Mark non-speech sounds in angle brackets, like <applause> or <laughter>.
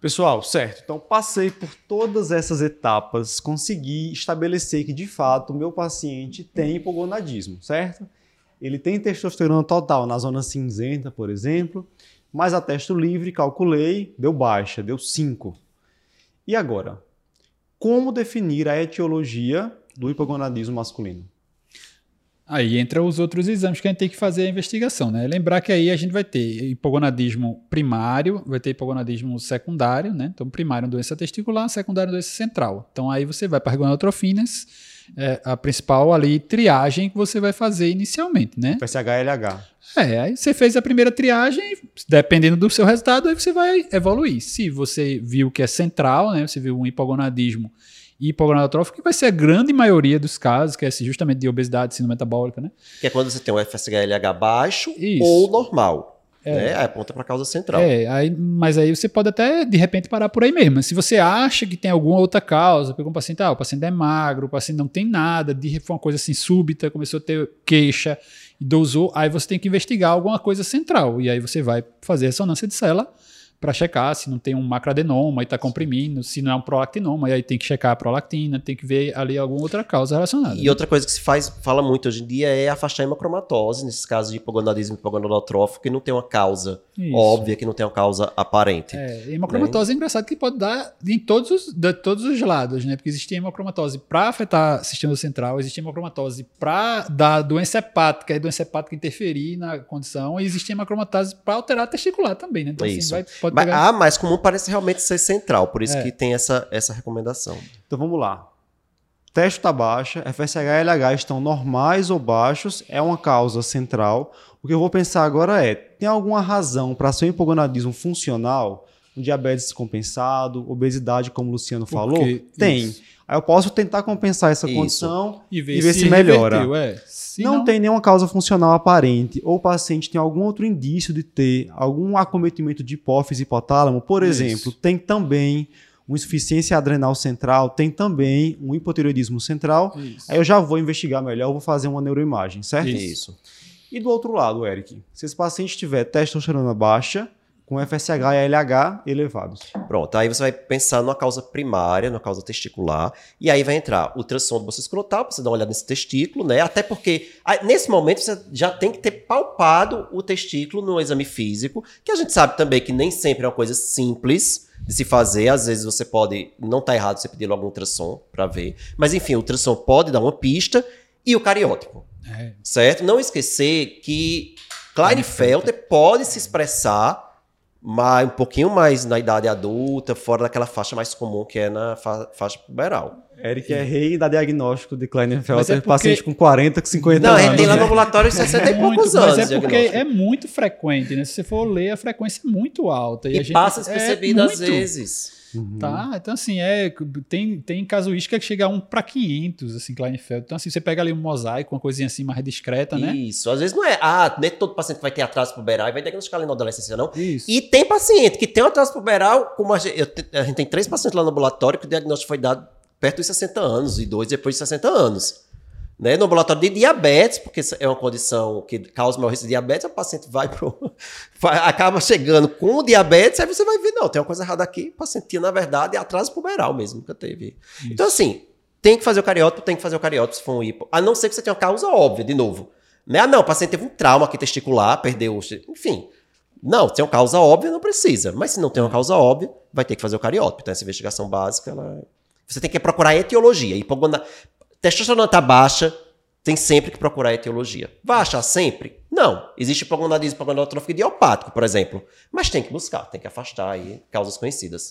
Pessoal, certo. Então, passei por todas essas etapas, consegui estabelecer que, de fato, o meu paciente tem hipogonadismo, certo? Ele tem testosterona total na zona cinzenta, por exemplo, mas a testo livre, calculei, deu baixa, deu 5. E agora? Como definir a etiologia do hipogonadismo masculino? Aí entra os outros exames que a gente tem que fazer a investigação, né? Lembrar que aí a gente vai ter hipogonadismo primário, vai ter hipogonadismo secundário, né? Então, primário é doença testicular, secundário é doença central. Então, aí você vai para as gonadotrofinas, é a principal ali triagem que você vai fazer inicialmente, né? PSH-LH. É, aí você fez a primeira triagem, dependendo do seu resultado, aí você vai evoluir. Se você viu que é central, né? Você viu um hipogonadismo e hipogonadotrófico, que vai ser a grande maioria dos casos, que é justamente de obesidade, síndrome metabólica, né? Que é quando você tem um FSH-LH baixo Isso. ou normal. É. Né? Aponta para a causa central. É, aí, mas aí você pode até, de repente, parar por aí mesmo. Se você acha que tem alguma outra causa, pegou um paciente, ah, o paciente é magro, o paciente não tem nada, de, foi uma coisa assim súbita, começou a ter queixa e dosou, aí você tem que investigar alguma coisa central. E aí você vai fazer ressonância de célula para checar se não tem um macroadenoma e está comprimindo, se não é um prolactinoma, e aí tem que checar a prolactina, tem que ver ali alguma outra causa relacionada. E né? outra coisa que se faz, fala muito hoje em dia é afastar a hemocromatose, nesses casos de hipogonadismo e hipogonadotrófico, que não tem uma causa Isso. óbvia, que não tem uma causa aparente. É, hemocromatose né? é engraçado que pode dar em todos os, de todos os lados, né? Porque existe hemocromatose para afetar o sistema central, existe hemocromatose para dar doença hepática, e doença hepática interferir na condição, e existe hemocromatose para alterar a testicular também, né? Então, assim, Isso. assim, vai, pode mas, pegar... A mais comum parece realmente ser central, por isso é. que tem essa, essa recomendação. Então vamos lá. Teste está baixa, FSH e LH estão normais ou baixos, é uma causa central. O que eu vou pensar agora é: tem alguma razão para ser um hipogonadismo funcional? Um diabetes descompensado, obesidade, como o Luciano falou? Tem. Isso. Aí eu posso tentar compensar essa Isso. condição e ver, e ver se, se, melhora. É. Se não, não, tem nenhuma causa funcional aparente, ou o paciente tem algum outro indício de ter algum acometimento de hipófise hipotálamo, por Isso. exemplo, tem também uma insuficiência adrenal central, tem também um hipotireoidismo central. Isso. Aí eu já vou investigar melhor, eu vou fazer uma neuroimagem, certo? Isso. E do outro lado, Eric, se esse paciente tiver testosterona baixa, com FSH e LH elevados. Pronto, aí você vai pensar numa causa primária, numa causa testicular, e aí vai entrar ultrassom do bolso escrotal, para você dar uma olhada nesse testículo, né? Até porque aí, nesse momento você já tem que ter palpado o testículo no exame físico, que a gente sabe também que nem sempre é uma coisa simples de se fazer, às vezes você pode, não tá errado você pedir logo um ultrassom para ver, mas enfim, o ultrassom pode dar uma pista, e o cariótipo, é. certo? Não esquecer que Klinefelter pode se expressar mas um pouquinho mais na idade adulta, fora daquela faixa mais comum que é na fa faixa puberal. Eric é rei da diagnóstico de Klinefelter, é porque... paciente com 40, com 50 não, anos. Não, tem lá no ambulatório 60 é e poucos anos. Mas é porque é muito frequente, né? Se você for ler, a frequência é muito alta. E, e passa despercebido é às vezes. Uhum. Tá? Então, assim, é, tem, tem casuística que chega a 1 para 500, assim, Kleinfeld. Então, assim, você pega ali um mosaico, uma coisinha assim mais discreta, né? Isso. Às vezes não é, ah, nem todo paciente vai ter atraso puberal e vai diagnosticar ali na adolescência, não. Isso. E tem paciente que tem um atraso puberal, como a gente, eu, a gente tem três pacientes lá no ambulatório que o diagnóstico foi dado perto dos 60 anos e dois depois de 60 anos. Né? No ambulatório de diabetes, porque é uma condição que causa maior risco de diabetes, o paciente vai pro. <laughs> acaba chegando com diabetes, aí você vai ver, não, tem uma coisa errada aqui. O paciente tinha, na verdade, é atraso puberal mesmo, nunca teve. Isso. Então, assim, tem que fazer o cariótipo, tem que fazer o cariótipo se for um hipo. A não ser que você tenha uma causa óbvia, de novo. Né? Ah, não, o paciente teve um trauma aqui testicular, perdeu. Enfim. Não, tem uma causa óbvia, não precisa. Mas se não tem uma causa óbvia, vai ter que fazer o cariótipo. Então, essa investigação básica, ela... você tem que procurar etiologia. Hipogona testosterona está baixa, tem sempre que procurar etiologia. Vai achar sempre? Não. Existe hipogonadismo hipogonadotrófico idiopático, por exemplo. Mas tem que buscar, tem que afastar aí causas conhecidas.